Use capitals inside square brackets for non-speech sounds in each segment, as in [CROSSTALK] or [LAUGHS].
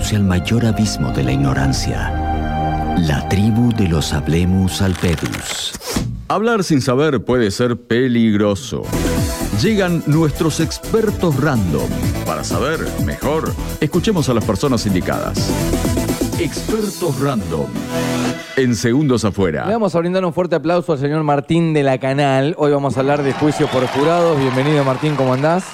conduce al mayor abismo de la ignorancia. La tribu de los Hablemus Alpedus. Hablar sin saber puede ser peligroso. Llegan nuestros expertos random. Para saber mejor, escuchemos a las personas indicadas. Expertos random. En segundos afuera. Le vamos a brindar un fuerte aplauso al señor Martín de la Canal. Hoy vamos a hablar de juicio por jurados. Bienvenido Martín, ¿cómo andás?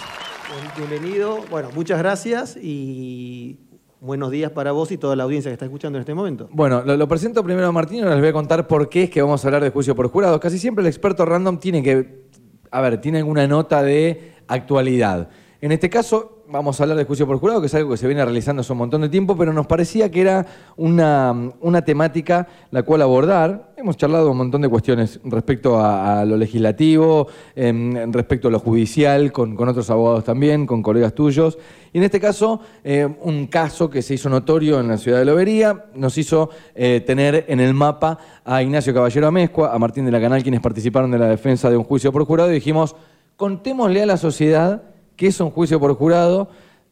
Bienvenido. Bueno, muchas gracias y buenos días para vos y toda la audiencia que está escuchando en este momento. Bueno, lo, presento primero a Martín y les voy a contar por qué es que vamos a hablar de juicio por jurados. Casi siempre el experto random tiene que, a ver, tiene alguna nota de actualidad. En este caso, vamos a hablar de juicio por jurado, que es algo que se viene realizando hace un montón de tiempo, pero nos parecía que era una, una temática la cual abordar. Hemos charlado un montón de cuestiones respecto a, lo legislativo, em, respecto a lo judicial, con, con, otros abogados también, con colegas tuyos. Y en este caso, eh, un caso que se hizo notorio en la ciudad de Lobería, nos hizo eh, tener en el mapa a Ignacio Caballero Amezcua, a Martín de la Canal, quienes participaron de la defensa de un juicio por jurado, y dijimos, contémosle a la sociedad que es un juicio por jurado,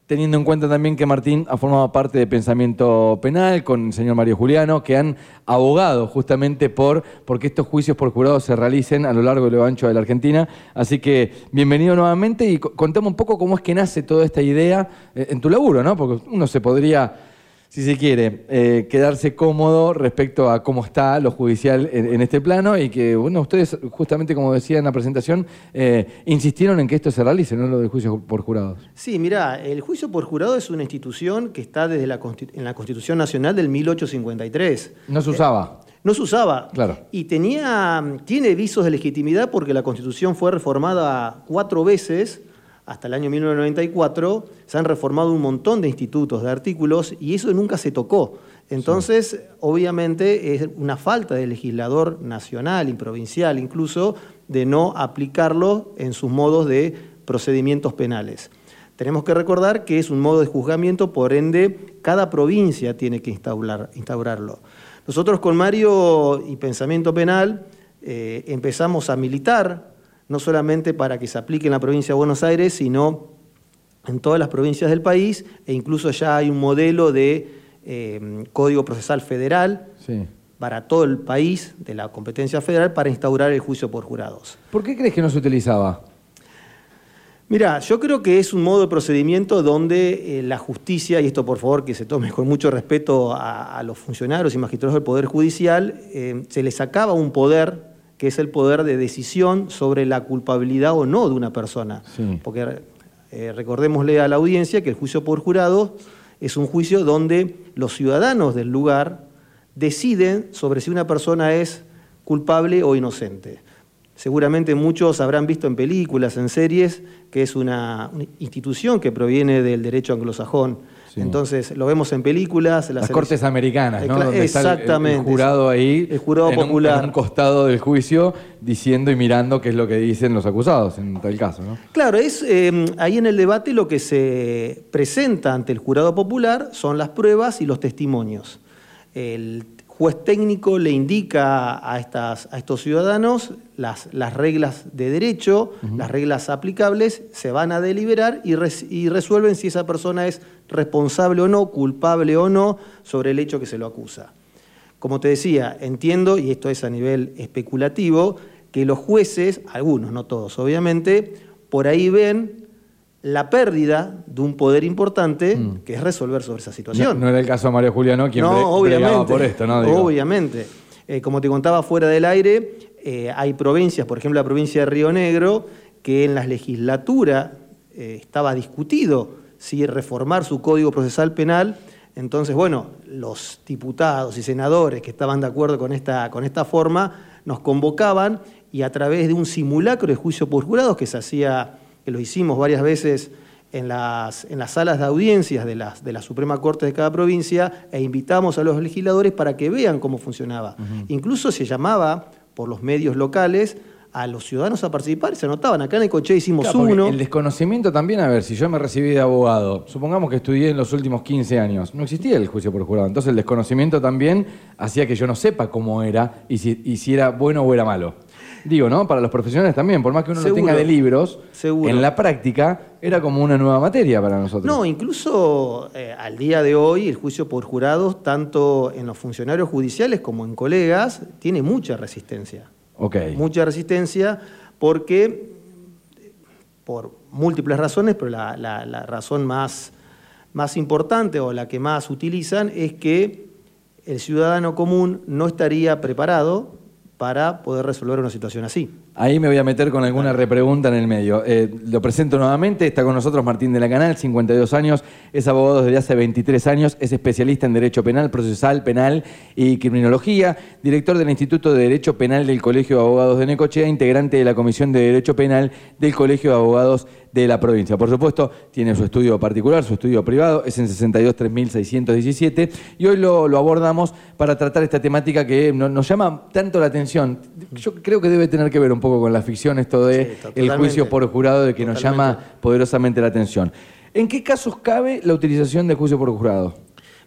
teniendo en cuenta también que Martín ha formado parte de Pensamiento Penal con el señor Mario Juliano, que han abogado justamente por porque estos juicios por jurado se realicen a lo largo y lo ancho de la Argentina. Así que bienvenido nuevamente y contame un poco cómo es que nace toda esta idea eh, en tu laburo, ¿no? Porque uno se podría si se quiere, eh, quedarse cómodo respecto a cómo está lo judicial en, en, este plano y que, bueno, ustedes, justamente como decía en la presentación, eh, insistieron en que esto se realice, no lo del juicio por jurados. Sí, mira, el juicio por jurado es una institución que está desde la, en la Constitución Nacional del 1853. No se usaba. Eh, no se usaba. Claro. Y tenía, tiene visos de legitimidad porque la Constitución fue reformada cuatro veces hasta el año 1994 se han reformado un montón de institutos, de artículos, y eso nunca se tocó. Entonces, sí. obviamente, es una falta de legislador nacional y provincial incluso de no aplicarlo en sus modos de procedimientos penales. Tenemos que recordar que es un modo de juzgamiento, por ende, cada provincia tiene que instaurar, instaurarlo. Nosotros con Mario y Pensamiento Penal eh, empezamos a militar no solamente para que se aplique en la provincia de Buenos Aires, sino en todas las provincias del país, e incluso ya hay un modelo de eh, Código Procesal Federal sí. para todo el país, de la competencia federal, para instaurar el juicio por jurados. ¿Por qué crees que no se utilizaba? Mira, yo creo que es un modo de procedimiento donde eh, la justicia, y esto por favor que se tome con mucho respeto a, a los funcionarios y magistrados del Poder Judicial, eh, se les sacaba un poder que es el poder de decisión sobre la culpabilidad o no de una persona. Sí. Porque eh, recordémosle a la audiencia que el juicio por jurado es un juicio donde los ciudadanos del lugar deciden sobre si una persona es culpable o inocente. Seguramente muchos habrán visto en películas, en series, que es una, una institución que proviene del derecho anglosajón. Sí. Entonces lo vemos en películas. Las, las cortes americanas, ¿no? Donde Exactamente. Está el, el, jurado ahí. El jurado en popular. Un, en un costado del juicio diciendo y mirando qué es lo que dicen los acusados en tal caso, ¿no? Claro, es eh, ahí en el debate lo que se presenta ante el jurado popular son las pruebas y los testimonios. El juez técnico le indica a, estas, a estos ciudadanos las, las, reglas de derecho, uh -huh. las reglas aplicables, se van a deliberar y, res, y, resuelven si esa persona es responsable o no, culpable o no, sobre el hecho que se lo acusa. Como te decía, entiendo, y esto es a nivel especulativo, que los jueces, algunos, no todos obviamente, por ahí ven la pérdida de un poder importante mm. que es resolver sobre esa situación. No, no, era el caso de Mario Juliano quien no, obviamente, por esto, ¿no? Digo. Obviamente. Eh, como te contaba fuera del aire, eh, hay provincias, por ejemplo la provincia de Río Negro, que en la legislatura eh, estaba discutido si reformar su código procesal penal. Entonces, bueno, los diputados y senadores que estaban de acuerdo con esta, con esta forma nos convocaban y a través de un simulacro de juicio por jurados que se hacía que lo hicimos varias veces en las, en las salas de audiencias de, las, de la Suprema Corte de cada provincia e invitamos a los legisladores para que vean cómo funcionaba. Uh -huh. Incluso se llamaba por los medios locales a los ciudadanos a participar, se anotaban. Acá en el Coche hicimos claro, uno. El desconocimiento también, a ver, si yo me recibí de abogado, supongamos que estudié en los últimos 15 años, no existía el juicio por jurado. Entonces el desconocimiento también hacía que yo no sepa cómo era y si, y si era bueno o era malo. Digo, ¿no? Para los profesionales también, por más que uno lo Seguro. tenga de libros, Seguro. en la práctica era como una nueva materia para nosotros. No, incluso eh, al día de hoy el juicio por jurados, tanto en los funcionarios judiciales como en colegas, tiene mucha resistencia. Mucha resistencia porque, por múltiples razones, pero la, la- la razón más, más importante o la que más utilizan es que el ciudadano común no estaría preparado para poder resolver una situación así. Ahí me voy a meter con alguna repregunta en el medio. Eh, lo presento nuevamente, está con nosotros Martín de la Canal, 52 años, es abogado desde hace 23 años, es especialista en Derecho Penal, Procesal, Penal y Criminología, director del Instituto de Derecho Penal del Colegio de Abogados de Necochea, integrante de la Comisión de Derecho Penal del Colegio de Abogados de la provincia. Por supuesto, tiene su estudio particular, su estudio privado, es en 623617 y hoy lo, lo abordamos para tratar esta temática que no- nos llama tanto la atención. Yo creo que debe tener que ver un poco con la ficción esto de Sí, el juicio por jurado de que nos llama poderosamente la atención. ¿En qué casos cabe la utilización del juicio por jurado?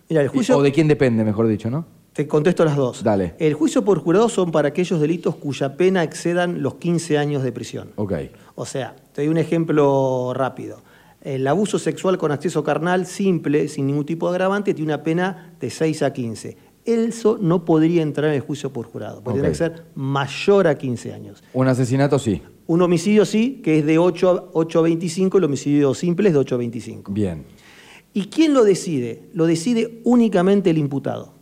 Mira, el juicio, O de quién depende, mejor dicho, ¿no? te contesto las dos. Dale. El juicio por jurado son para aquellos delitos cuya pena excedan los 15 años de prisión. Ok. O sea, te doy un ejemplo rápido. El abuso sexual con acceso carnal simple, sin ningún tipo de agravante, tiene una pena de 6 a 15. Eso no podría entrar en el juicio por jurado, porque Ok. tiene que ser mayor a 15 años. Un asesinato sí. Un homicidio sí, que es de 8 a, 8 a 25, el homicidio simple es de 8 a 25. Bien. ¿Y quién lo decide? Lo decide únicamente el imputado.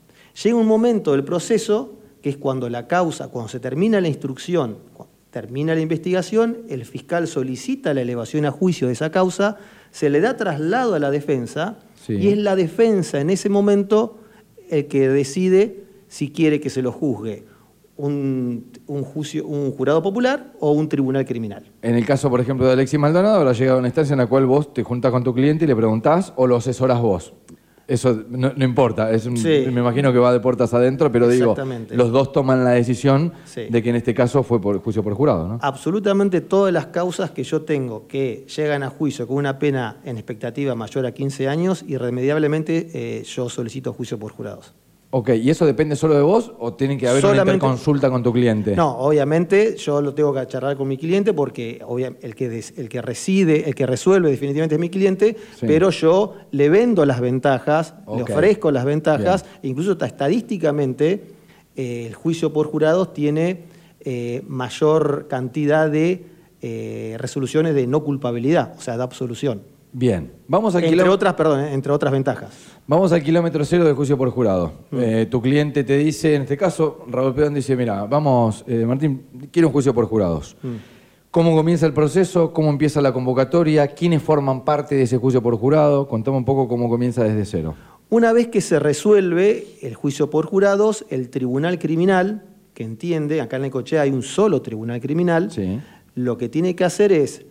Llega un momento del proceso, que es cuando la causa, cuando se termina la instrucción, termina la investigación, el fiscal solicita la elevación a juicio de esa causa, se le da traslado a la defensa Sí. y es la defensa en ese momento el que decide si quiere que se lo juzgue un, un juicio, un jurado popular o un tribunal criminal. En el caso, por ejemplo, de Alexis Maldonado, habrá llegado a una instancia en la cual vos te juntás con tu cliente y le preguntás o lo asesorás vos. Eso no, no importa, es un- Sí. me imagino que va de puertas adentro, pero digo, los dos toman la decisión Sí. de que en este caso fue por juicio por jurado, ¿no? Absolutamente todas las causas que yo tengo que llegan a juicio con una pena en expectativa mayor a 15 años, irremediablemente eh, yo solicito juicio por jurados. Ok, ¿y eso depende solo de vos o tiene que haber una Solamente- interconsulta con tu cliente? No, obviamente yo lo tengo que charlar con mi cliente porque el que, des- el que reside, el que resuelve definitivamente es mi cliente, Sí. pero yo le vendo las ventajas, le ofrezco las ventajas, e incluso hasta estadísticamente eh, el juicio por jurados tiene eh, mayor cantidad de eh, resoluciones de no culpabilidad, o sea, de absolución. Bien, vamos al, Entre otras, perdón, eh, entre otras ventajas. vamos al kilómetro cero del juicio por jurado. Mm. Eh, tu cliente te dice, en este caso, Raúl Pedón dice, mira, vamos, eh, Martín, quiero un juicio por jurados. Mm. ¿Cómo comienza el proceso? ¿Cómo empieza la convocatoria? ¿Quiénes forman parte de ese juicio por jurado? Contame un poco cómo comienza desde cero. Una vez que se resuelve el juicio por jurados, el tribunal criminal, que entiende, acá en Necochea hay un solo tribunal criminal, Sí. lo que tiene que hacer es,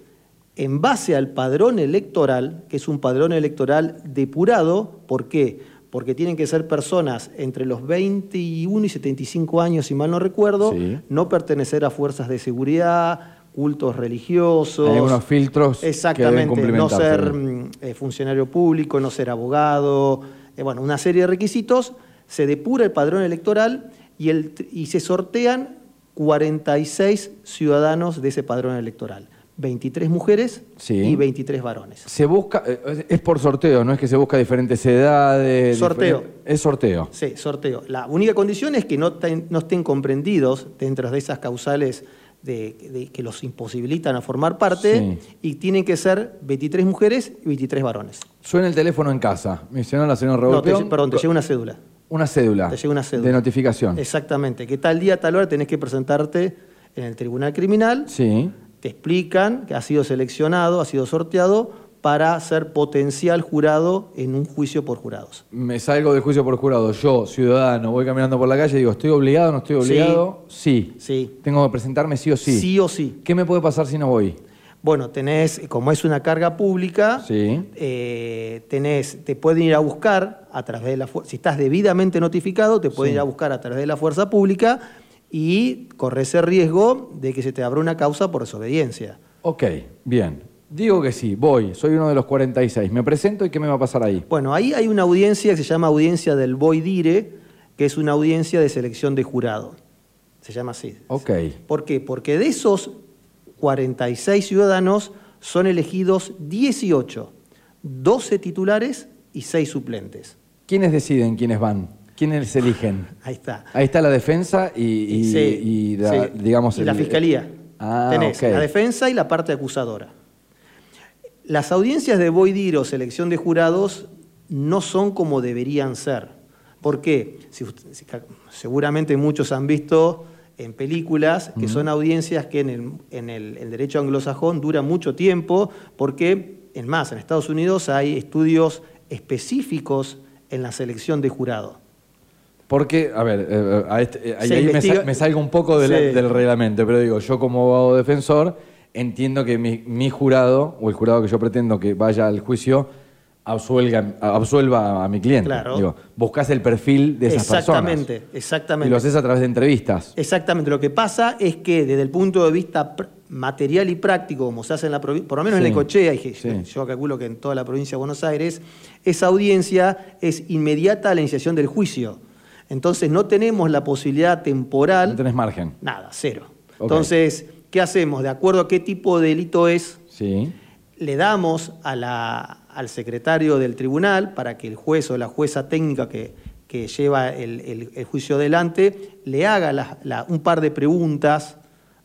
en base al padrón electoral, que es un padrón electoral depurado, ¿por qué? Porque tienen que ser personas entre los 21 y 75 años, si mal no recuerdo, Sí. no pertenecer a fuerzas de seguridad, cultos religiosos. Hay algunos filtros que deben Exactamente, no ser mm, eh, funcionario público, no ser abogado, eh, bueno, una serie de requisitos, se depura el padrón electoral y, el, y se sortean 46 ciudadanos de ese padrón electoral, 23 mujeres Sí. y 23 varones. Se busca, eh, es por sorteo, no es que se busca diferentes edades. Sorteo. es sorteo. Sí, sorteo. La única condición es que no, ten- no estén comprendidos dentro de esas causales de, de- que los imposibilitan a formar parte Sí. y tienen que ser 23 mujeres y 23 varones. Suena el teléfono en casa. Mencionó la señora No, Raúl te- Peón. perdón, te llega una cédula. Una cédula. Te llega una cédula. De notificación. Exactamente, que tal día, tal hora tenés que presentarte en el tribunal criminal, Sí. Te explican que has sido seleccionado, has sido sorteado para ser potencial jurado en un juicio por jurados. Me salgo del juicio por jurado. Yo, ciudadano, voy caminando por la calle y digo, ¿estoy obligado o no estoy obligado? Sí. Sí. Tengo que presentarme sí o sí. Sí o sí. ¿Qué me puede pasar si no voy? Bueno, tenés, como es una carga pública, Sí. eh, tenés, te pueden ir a buscar a través de la fu- si estás debidamente notificado, te pueden Sí. ir a buscar a través de la fuerza pública y corres el riesgo de que se te abra una causa por desobediencia. Ok, bien. Digo que sí, voy, soy uno de los 46. Me presento y ¿qué me va a pasar ahí? Bueno, ahí hay una audiencia que se llama audiencia del Boy Dire, que es una audiencia de selección de jurado. Se llama así. Ok. ¿Por qué? Porque de esos 46 ciudadanos son elegidos 18, 12 titulares y 6 suplentes. ¿Quiénes deciden quiénes van? ¿Quiénes eligen? Ahí está. Ahí está la defensa y, y- Sí, y la, sí. digamos... Y la el- fiscalía. Ah, Tenés la defensa y la parte acusadora. Las audiencias de Boidir o selección de jurados no son como deberían ser. ¿Por qué? Si si seguramente muchos han visto en películas que son audiencias que en el, en el- el derecho anglosajón dura mucho tiempo, porque, en más, en Estados Unidos hay estudios específicos en la selección de jurado. Porque, a ver, eh, a este- eh, ahí, me, salgo un poco del, Sí. del reglamento, pero digo, yo como abogado defensor entiendo que mi, mi jurado, o el jurado que yo pretendo que vaya al juicio, absuelga, absuelva a mi cliente. Claro. Digo, buscas el perfil de esas exactamente, personas. exactamente. Y lo haces a través de entrevistas. Exactamente, lo que pasa es que desde el punto de vista material y práctico, como se hace en la provincia, por lo menos en Sí, Necochea, y sí. yo calculo que en toda la provincia de Buenos Aires, esa audiencia es inmediata a la iniciación del juicio. Entonces no tenemos la posibilidad temporal, No tenés margen. nada, cero. Entonces, ¿qué hacemos? De acuerdo a qué tipo de delito es, Sí. le damos a la- al secretario del tribunal para que el juez o la jueza técnica que, que lleva el, el- el juicio adelante le haga la- la- un par de preguntas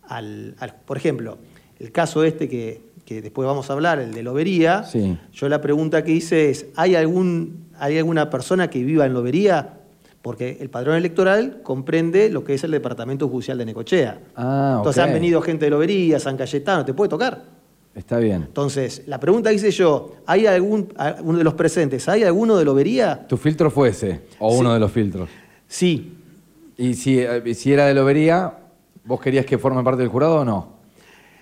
al, al- Por ejemplo, el caso este que, que después vamos a hablar, el de Lobería, Sí. yo la pregunta que hice es, ¿hay, algún, ¿hay alguna persona que viva en Lobería? Porque el padrón electoral comprende lo que es el Departamento Judicial de Necochea. Ah, Entonces han venido gente de Lobería, San Cayetano, ¿te puede tocar? Está bien. Entonces, la pregunta que hice yo, ¿hay algún, uno de los presentes, ¿hay alguno de Lobería? ¿Tu filtro fue ese? ¿O Sí. uno de los filtros? Sí. Y si, eh, si era de Lobería, ¿vos querías que forme parte del jurado o no?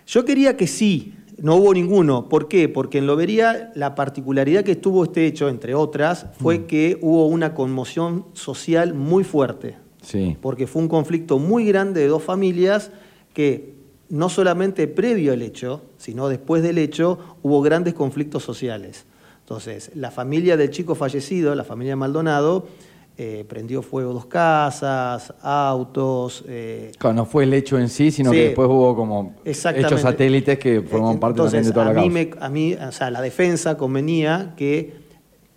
Yo quería que sí, no hubo ninguno. ¿Por qué? Porque en Lobería la particularidad que tuvo este hecho, entre otras, fue que hubo una conmoción social muy fuerte. Sí. Porque fue un conflicto muy grande de dos familias que no solamente previo al hecho, sino después del hecho, hubo grandes conflictos sociales. Entonces, la familia del chico fallecido, la familia Maldonado, eh, prendió fuego dos casas, autos. eh, Claro, no fue el hecho en sí, sino Sí. que después hubo como hechos satélites que formaban parte también Entonces, de toda la a mí, causa. me- a mí, o sea, la defensa convenía que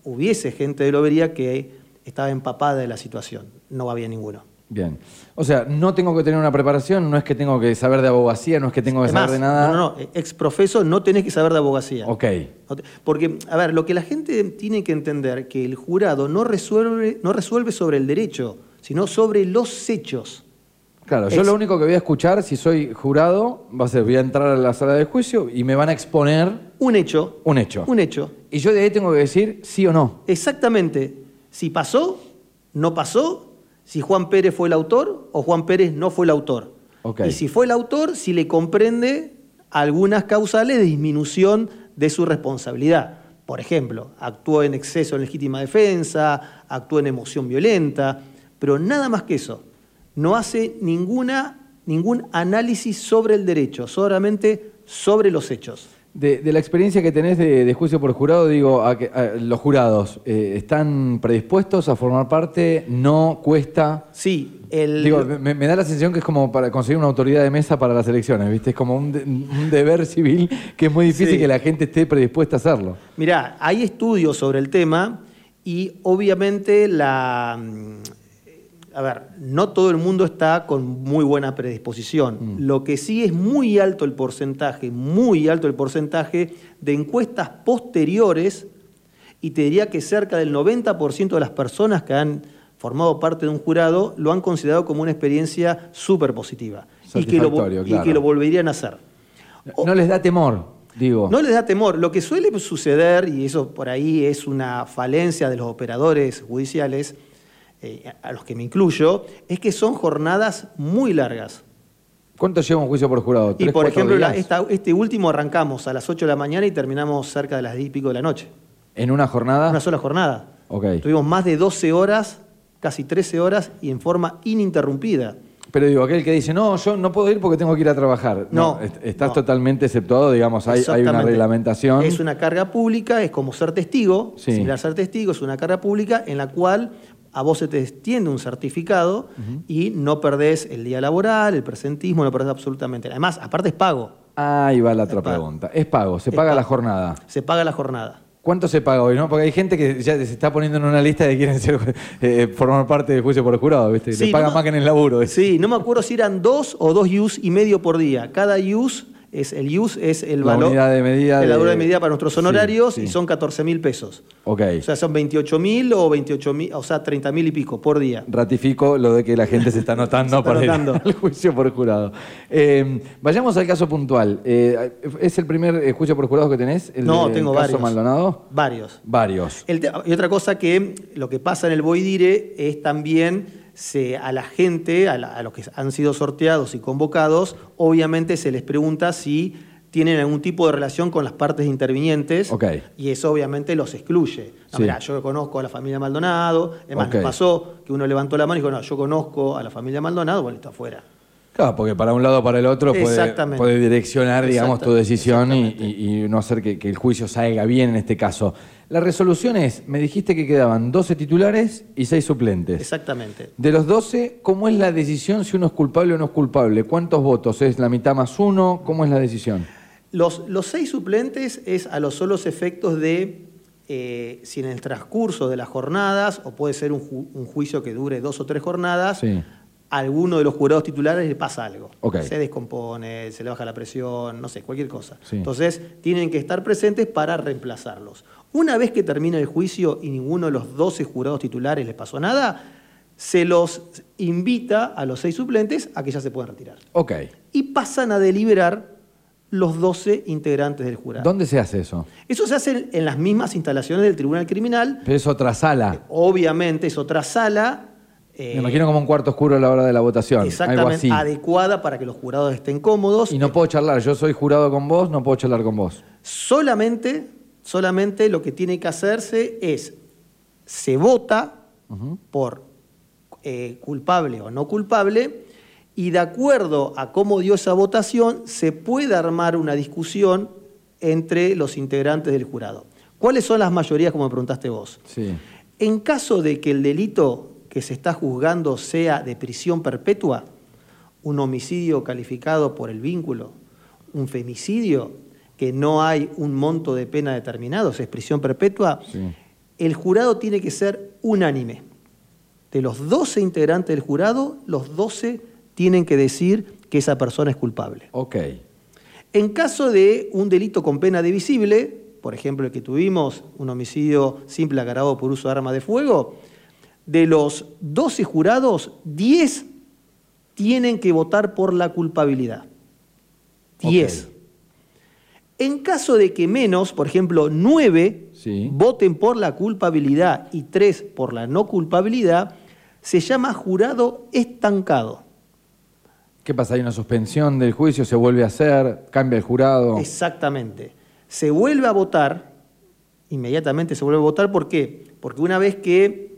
hubiese gente de Lobería que estaba empapada de la situación. No había ninguno. Bien. O sea, no tengo que tener una preparación, no es que tengo que saber de abogacía, no es que tengo que saber de nada. No, no, no, ex profeso no tenés que saber de abogacía. Ok. Porque, a ver, lo que la gente tiene que entender que el jurado no resuelve, no resuelve sobre el derecho, sino sobre los hechos. Claro, yo lo único que voy a escuchar si soy jurado va a ser, voy a entrar a la sala de juicio y me van a exponer Un hecho. un hecho. Un hecho. Y yo de ahí tengo que decir sí o no. Exactamente. Si pasó, no pasó, si Juan Pérez fue el autor o Juan Pérez no fue el autor. Y si fue el autor, si le comprende algunas causales de disminución de su responsabilidad. Por ejemplo, actuó en exceso en legítima defensa, actuó en emoción violenta, pero nada más que eso. No hace ninguna, ningún análisis sobre el derecho, solamente sobre los hechos. De, de la experiencia que tenés de, de juicio por jurado, digo, a que- a los jurados, eh, ¿están predispuestos a formar parte? ¿No cuesta? Sí, el, Digo, me, me da la sensación que es como para conseguir una autoridad de mesa para las elecciones, ¿viste? Es como un, de- un deber civil que es muy difícil Sí. que la gente esté predispuesta a hacerlo. Mirá, hay estudios sobre el tema y obviamente la... mm, A ver, no todo el mundo está con muy buena predisposición. Lo que sí es muy alto el porcentaje, muy alto el porcentaje de encuestas posteriores y te diría que cerca del 90% de las personas que han formado parte de un jurado lo han considerado como una experiencia súper positiva y que, lo, y que volverían a hacer. O- No les da temor, digo. no les da temor. Lo que suele suceder, y eso por ahí es una falencia de los operadores judiciales, eh, a los que me incluyo, es que son jornadas muy largas. ¿Cuánto lleva un juicio por jurado? Y ¿Tres, por ejemplo, la- días? esta- este último arrancamos a las 8 de la mañana y terminamos cerca de las 10 y pico de la noche. ¿En una jornada? Una sola jornada. Ok. Tuvimos más de 12 horas, casi 13 horas, y en forma ininterrumpida. Pero digo, aquel que dice, no, yo no puedo ir porque tengo que ir a trabajar. No, est- estás no. totalmente exceptuado, digamos, hay, hay una reglamentación. Es una carga pública, es como ser testigo, Sí. similar a ser testigo, es una carga pública en la cual a vos se te extiende un certificado y no perdés el día laboral, el presentismo, no perdés absolutamente. Además, aparte es pago. Ahí va la otra Es pago. pregunta. Es pago, se Es paga la pago. jornada. Se paga la jornada. ¿Cuánto se paga hoy? no? Porque hay gente que ya se está poniendo en una lista de quieren ser, [LAUGHS] eh, formar parte del juicio por el jurado, ¿viste? Sí, Le pagan no- más que en el laburo. Sí, no me acuerdo si eran dos o dos use y medio por día. Cada use es el use es el La valor unidad de medida la de- de medida para nuestros honorarios sí. y son 14 mil pesos. Ok. O sea, son 28 mil o 28 mil, o sea, 30 mil y pico por día. Ratifico lo de que la gente se está [LAUGHS] anotando Se está para ir anotando. [LAUGHS] al juicio por jurado. Eh, vayamos al caso puntual. Eh, ¿Es el primer eh, juicio por jurado que tenés? ¿El No, del tengo caso varios. Maldonado? Varios. Varios. El y otra cosa que lo que pasa en el Boidire es también se, a la gente, a, la- a los que han sido sorteados y convocados, obviamente se les pregunta si tienen algún tipo de relación con las partes intervinientes y eso obviamente los excluye. No, Sí. mirá, yo conozco a la familia Maldonado, es más, Ok. nos pasó que uno levantó la mano y dijo, no, yo conozco a la familia Maldonado, bueno, está afuera. Claro, porque para un lado o para el otro puede, direccionar, digamos, tu decisión y, exactamente. y- y no hacer que, que el juicio salga bien en este caso. La resolución es, me dijiste que quedaban 12 titulares y 6 suplentes. Exactamente. De los 12, ¿cómo es la decisión si uno es culpable o no es culpable? ¿Cuántos votos? ¿Es la mitad más uno? ¿Cómo es la decisión? Los, los seis suplentes es a los solos efectos de eh, si en el transcurso de las jornadas, o puede ser un, ju- un juicio que dure dos o tres jornadas, Sí. A alguno de los jurados titulares le pasa algo. Se descompone, se le baja la presión, no sé, cualquier cosa. Sí. Entonces, tienen que estar presentes para reemplazarlos. Una vez que termina el juicio y ninguno de los 12 jurados titulares le pasó nada, se los invita a los seis suplentes a que ya se puedan retirar Ok. y pasan a deliberar los 12 integrantes del jurado. ¿Dónde se hace eso? Eso se hace en las mismas instalaciones del Tribunal Criminal. Pero es otra sala. Obviamente es otra sala. Eh, Me imagino como un cuarto oscuro a la hora de la votación. Algo Exactamente, así. adecuada para que los jurados estén cómodos. Y no puedo charlar. Yo soy jurado con vos, no puedo charlar con vos. Solamente, solamente lo que tiene que hacerse es, se vota por eh, culpable o no culpable, y de acuerdo a cómo dio esa votación, se puede armar una discusión entre los integrantes del jurado. ¿Cuáles son las mayorías, como me preguntaste vos? Sí. En caso de que el delito que se está juzgando sea de prisión perpetua, un homicidio calificado por el vínculo, un femicidio, que no hay un monto de pena determinado, es prisión perpetua, Sí. el jurado tiene que ser unánime. De los 12 integrantes del jurado, los 12 tienen que decir que esa persona es culpable. Ok. En caso de un delito con pena divisible, por ejemplo el que tuvimos, un homicidio simple agravado por uso de arma de fuego, de los 12 jurados, 10 tienen que votar por la culpabilidad. 10. Ok. En caso de que menos, por ejemplo, 9 Sí. voten por la culpabilidad y 3 por la no culpabilidad, se llama jurado estancado. ¿Qué pasa? ¿Hay una suspensión del juicio? ¿Se vuelve a hacer? ¿Cambia el jurado? Exactamente. Se vuelve a votar, inmediatamente se vuelve a votar, ¿por qué? Porque una vez que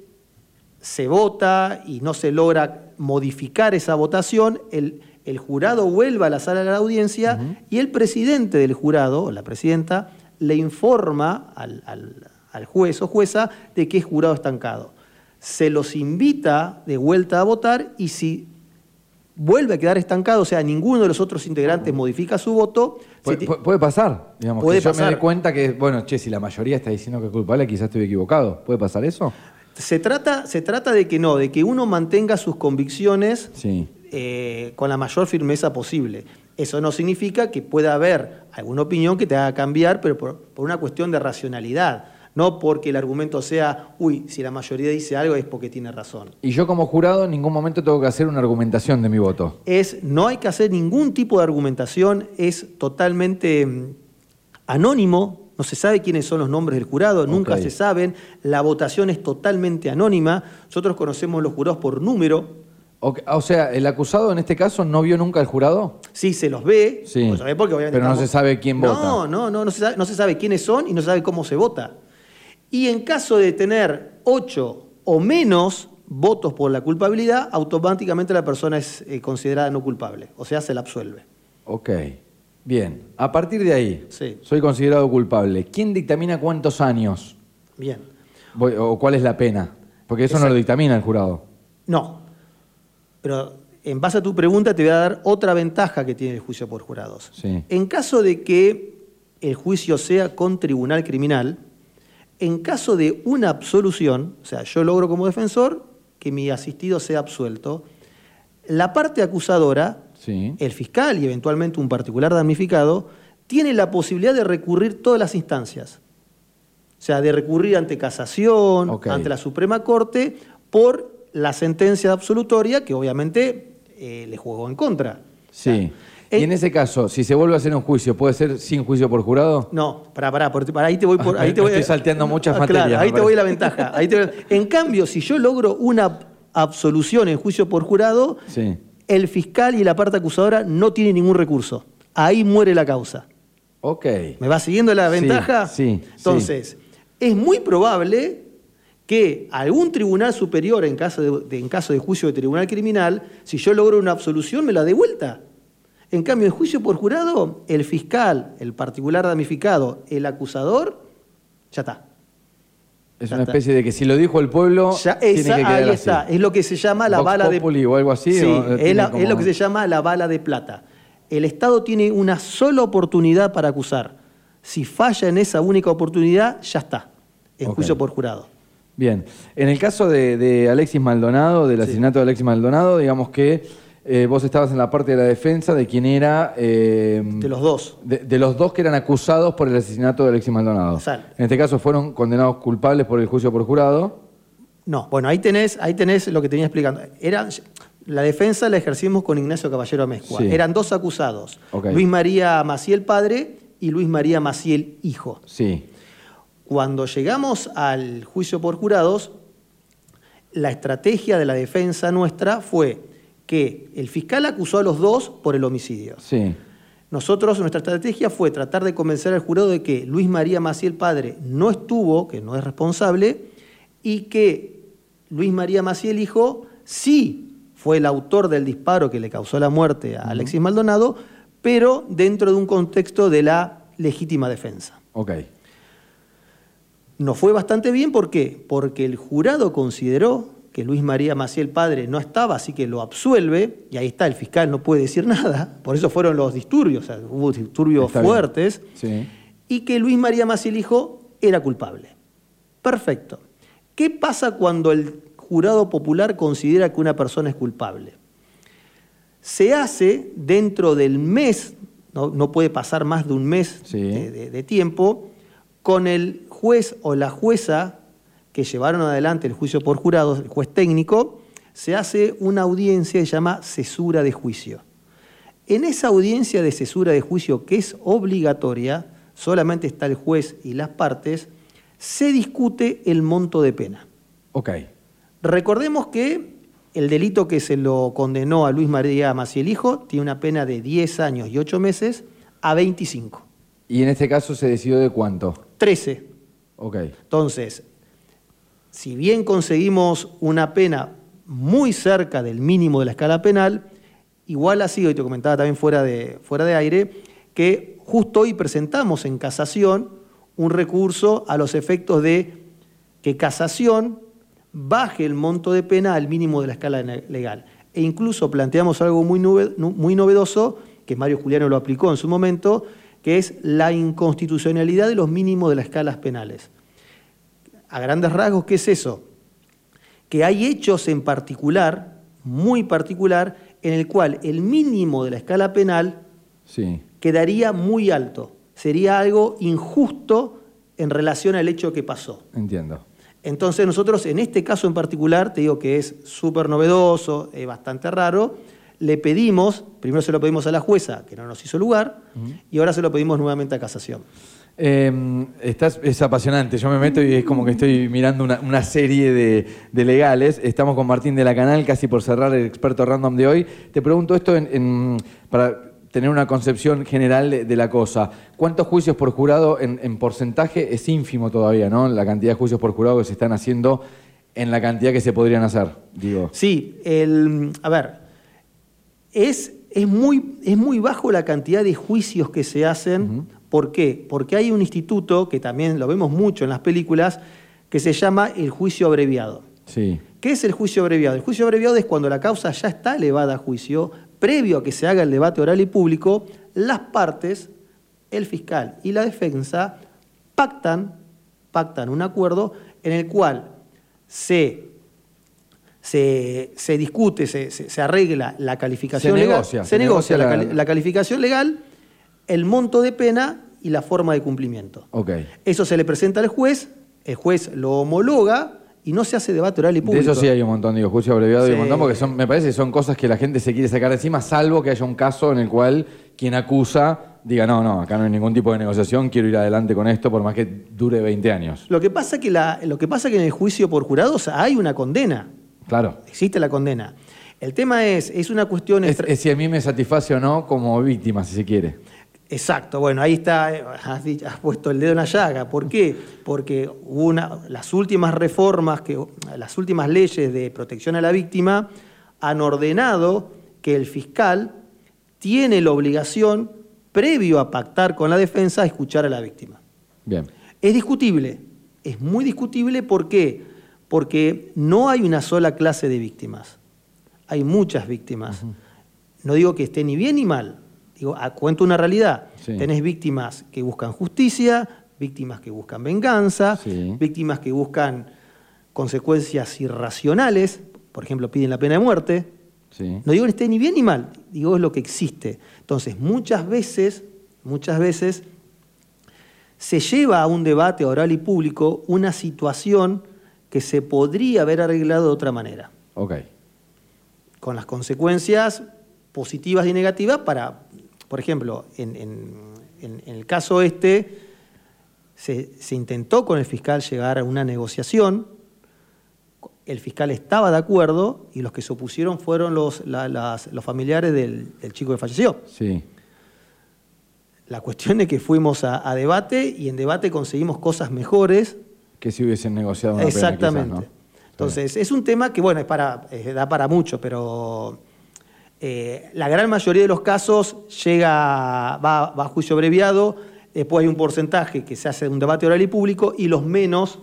se vota y no se logra modificar esa votación, el, el jurado vuelve a la sala de la audiencia y el presidente del jurado, o la presidenta, le informa al, al- al juez o jueza de que es jurado estancado. Se los invita de vuelta a votar y si vuelve a quedar estancado, o sea, ninguno de los otros integrantes modifica su voto, Puede, pasar, digamos. Puede que yo me pasar. dé cuenta que, bueno, che, si la mayoría está diciendo que es culpable, quizás estoy equivocado. ¿Puede pasar eso? Se trata, se trata de que no, de que uno mantenga sus convicciones Sí. eh, con la mayor firmeza posible. Eso no significa que pueda haber alguna opinión que te haga cambiar, pero por, por una cuestión de racionalidad, no porque el argumento sea, uy, si la mayoría dice algo es porque tiene razón. Y yo como jurado en ningún momento tengo que hacer una argumentación de mi voto. Es, no hay que hacer ningún tipo de argumentación, es totalmente mm, anónimo, no se sabe quiénes son los nombres del jurado, nunca se saben, la votación es totalmente anónima, nosotros conocemos los jurados por número, O, o sea, el acusado en este caso no vio nunca al jurado. Sí, se los ve, Sí, pues, ¿sabés? porque obviamente pero no se sabe quién no, vota. No, no, no se sabe, no se sabe quiénes son y no se sabe cómo se vota. Y en caso de tener ocho o menos votos por la culpabilidad, automáticamente la persona es eh, considerada no culpable, o sea, se la absuelve. Ok. Bien. A partir de ahí, Sí. soy considerado culpable. ¿Quién dictamina cuántos años? Bien. Voy- ¿O cuál es la pena? Porque eso no lo dictamina el jurado. No. Pero en base a tu pregunta te voy a dar otra ventaja que tiene el juicio por jurados. Sí. En caso de que el juicio sea con tribunal criminal, en caso de una absolución, o sea, yo logro como defensor que mi asistido sea absuelto, la parte acusadora, Sí. el fiscal y eventualmente un particular damnificado, tiene la posibilidad de recurrir todas las instancias. O sea, de recurrir ante casación, ante la Suprema Corte, por la sentencia absolutoria que obviamente eh, le jugó en contra. Sí. Y en ese caso, si se vuelve a hacer un juicio, ¿puede ser sin juicio por jurado? No, pará, pará, pará, ahí te voy por. [LAUGHS] Ahí te voy, estoy salteando [LAUGHS] muchas materias, ahí te voy la ventaja. ahí te voy- En cambio, si yo logro una absolución en juicio por jurado, Sí. El fiscal y la parte acusadora no tienen ningún recurso. Ahí muere la causa. Ok. ¿Me va siguiendo la ventaja? sí, sí. Entonces, es muy probable que algún tribunal superior, en caso de, de- en caso de juicio de tribunal criminal, si yo logro una absolución, me la dé vuelta. En cambio, en juicio por jurado, el fiscal, el particular damnificado, el acusador, ya está. Es una especie de que si lo dijo el pueblo, Ya, tiene esa- que quedar ahí así. está. Es lo que se llama la Vox bala de o algo así, Sí, o es, tiene la- como- es lo que se llama la bala de plata. El Estado tiene una sola oportunidad para acusar. Si falla en esa única oportunidad, ya está. En juicio por jurado. Bien, en el caso de, de Alexis Maldonado, del asesinato de Alexis Maldonado, digamos que eh, vos estabas en la parte de la defensa de quien era... eh, De los dos. de, de los dos que eran acusados por el asesinato de Alexis Maldonado. Exacto. En este caso fueron condenados culpables por el juicio por jurado. No, bueno, ahí tenés, ahí tenés lo que tenía explicando. Era, la defensa la ejercimos con Ignacio Caballero Amezcua. Sí. Eran dos acusados. Luis María Maciel padre y Luis María Maciel hijo. Sí, Cuando llegamos al juicio por jurados, la estrategia de la defensa nuestra fue que el fiscal acusó a los dos por el homicidio. sí, Nosotros, nuestra estrategia fue tratar de convencer al jurado de que Luis María Maciel padre no estuvo, que no es responsable, y que Luis María Maciel hijo sí fue el autor del disparo que le causó la muerte a Alexis Maldonado, pero dentro de un contexto de la legítima defensa. ok. Nos fue bastante bien, ¿por qué? Porque el jurado consideró que Luis María Maciel padre no estaba, así que lo absuelve, y ahí está, el fiscal no puede decir nada, por eso fueron los disturbios, o sea, hubo disturbios Está fuertes, Sí. y que Luis María Maciel hijo era culpable. Perfecto. ¿Qué pasa cuando el jurado popular considera que una persona es culpable? Se hace dentro del mes, no, no puede pasar más de un mes Sí. de, de- de tiempo, con el juez o la jueza que llevaron adelante el juicio por jurados, el juez técnico, se hace una audiencia que se llama cesura de juicio. En esa audiencia de cesura de juicio, que es obligatoria, solamente está el juez y las partes, se discute el monto de pena. Ok. Recordemos que el delito que se lo condenó a Luis María Maciel Hijo tiene una pena de 10 años y 8 meses a 25. Y en este caso se decidió de cuánto. 13. Ok. Entonces, si bien conseguimos una pena muy cerca del mínimo de la escala penal, igual ha sido, y te comentaba también fuera de, fuera de aire, que justo hoy presentamos en casación un recurso a los efectos de que casación baje el monto de pena al mínimo de la escala legal. E incluso planteamos algo muy, muy novedoso, que Mario Juliano lo aplicó en su momento, que es la inconstitucionalidad de los mínimos de las escalas penales. A grandes rasgos, ¿qué es eso? Que hay hechos en particular, muy particular, en el cual el mínimo de la escala penal Sí. quedaría muy alto. Sería algo injusto en relación al hecho que pasó. Entiendo. Entonces nosotros en este caso en particular, te digo que es súper novedoso, es bastante raro, le pedimos, primero se lo pedimos a la jueza, que no nos hizo lugar, y ahora se lo pedimos nuevamente a casación. Eh, estás- es apasionante, yo me meto y es como que estoy mirando una, una serie de, de legales. Estamos con Martín de la Canal, casi por cerrar el experto random de hoy. Te pregunto esto en- en- para tener una concepción general de, de la cosa. ¿Cuántos juicios por jurado en, en porcentaje? Es ínfimo todavía, ¿no? La cantidad de juicios por jurado que se están haciendo en la cantidad que se podrían hacer, digo. Sí, el, a ver, es, es, muy, es muy bajo la cantidad de juicios que se hacen. ¿Por qué? Porque hay un instituto, que también lo vemos mucho en las películas, que se llama el juicio abreviado. Sí. ¿Qué es el juicio abreviado? El juicio abreviado es cuando la causa ya está elevada a juicio, previo a que se haga el debate oral y público, las partes, el fiscal y la defensa, pactan, pactan un acuerdo en el cual se, se, se discute, se, se- arregla la calificación Se legal. negocia, se, negocia la calificación legal, el monto de pena y la forma de cumplimiento. Ok. Eso se le presenta al juez, el juez lo homologa y no se hace debate oral y De público. eso sí hay un montón, digo, juicio abreviado y un montón, porque son, me parece que son cosas que la gente se quiere sacar de encima, salvo que haya un caso en el cual quien acusa diga, no, no, acá no hay ningún tipo de negociación, quiero ir adelante con esto, por más que dure 20 años. Lo que pasa que la, lo que pasa que en el juicio por jurados hay una condena, Claro. existe la condena. El tema es, es una cuestión... Es si a mí me satisface o no como víctima, si se quiere. Exacto, bueno, ahí está, eh, has, dicho- has puesto el dedo en la llaga. ¿Por qué? Porque una, las últimas reformas, que, las últimas leyes de protección a la víctima han ordenado que el fiscal tiene la obligación, previo a pactar con la defensa, escuchar a la víctima. Bien. Es discutible, es muy discutible, ¿por qué? Porque no hay una sola clase de víctimas, hay muchas víctimas. No digo que esté ni bien ni mal, digo, cuento una realidad. Sí. Tenés víctimas que buscan justicia, víctimas que buscan venganza, Sí. víctimas que buscan consecuencias irracionales, por ejemplo, piden la pena de muerte. Sí. No digo que esté ni bien ni mal, digo es lo que existe. Entonces, muchas veces, muchas veces, se lleva a un debate oral y público una situación que se podría haber arreglado de otra manera, Ok. con las consecuencias positivas y negativas para, por ejemplo, en, en- en- en el caso este, se, se intentó con el fiscal llegar a una negociación, el fiscal estaba de acuerdo y los que se opusieron fueron los, la- las- los familiares del, del chico que falleció. Sí. La cuestión es que fuimos a, a debate y en debate conseguimos cosas mejores. Que si hubiesen negociado una pena, Exactamente. quizás, ¿no? Entonces, es un tema que, bueno, es para, da para mucho, pero eh, la gran mayoría de los casos llega, va, va a juicio abreviado, después hay un porcentaje que se hace un debate oral y público y los menos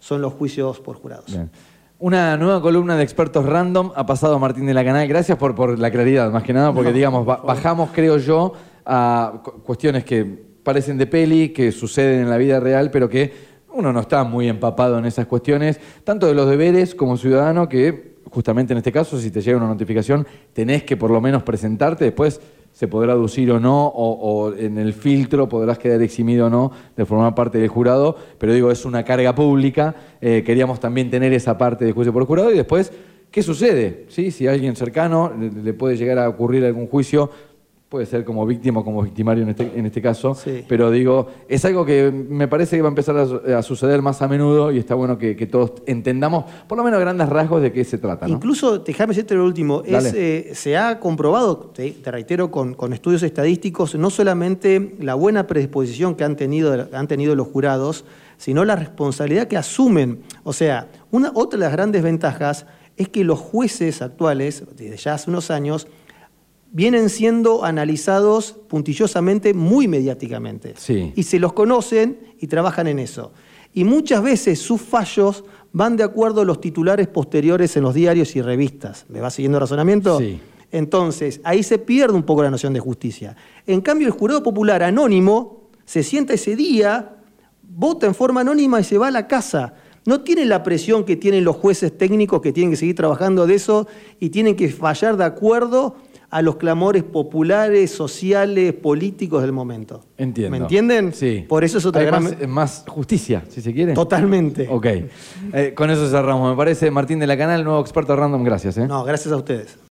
son los juicios por jurados. Bien. Una nueva columna de expertos random ha pasado Martín de la Canal. Gracias por, por la claridad, más que nada, porque No, digamos, por bajamos, creo yo, a cu- cuestiones que parecen de peli, que suceden en la vida real, pero que uno no está muy empapado en esas cuestiones, tanto de los deberes como ciudadano, que justamente en este caso, si te llega una notificación, tenés que por lo menos presentarte, después se podrá aducir o no, o, en el filtro podrás quedar eximido o no de formar parte del jurado, pero digo, es una carga pública, eh, queríamos también tener esa parte de juicio por jurado y después, ¿qué sucede? ¿Sí? Si a alguien cercano le puede llegar a ocurrir algún juicio, puede ser como víctima o como victimario en este, en este caso, Sí. pero digo, es algo que me parece que va a empezar a, su- a suceder más a menudo y está bueno que, que todos entendamos por lo menos grandes rasgos de qué se trata. ¿no? Incluso, déjame decirte lo último, es, eh, se ha comprobado, te, te reitero, con, con estudios estadísticos, no solamente la buena predisposición que han tenido, han tenido los jurados, sino la responsabilidad que asumen. O sea, una, otra de las grandes ventajas es que los jueces actuales, desde ya hace unos años, vienen siendo analizados puntillosamente muy mediáticamente. Sí. Y se los conocen y trabajan en eso. Y muchas veces sus fallos van de acuerdo a los titulares posteriores en los diarios y revistas. ¿Me va siguiendo el razonamiento? Sí. Entonces, ahí se pierde un poco la noción de justicia. En cambio, el jurado popular anónimo se sienta ese día, vota en forma anónima y se va a la casa. No tiene la presión que tienen los jueces técnicos que tienen que seguir trabajando de eso y tienen que fallar de acuerdo a los clamores populares, sociales, políticos del momento. Entiendo. ¿Me entienden? Sí. Por eso es otra Hay gran... más, más justicia, si se quiere. Totalmente. Ok. Eh, con eso cerramos. Me parece Martín de la Canal, nuevo experto random. Gracias. ¿eh? No, gracias a ustedes.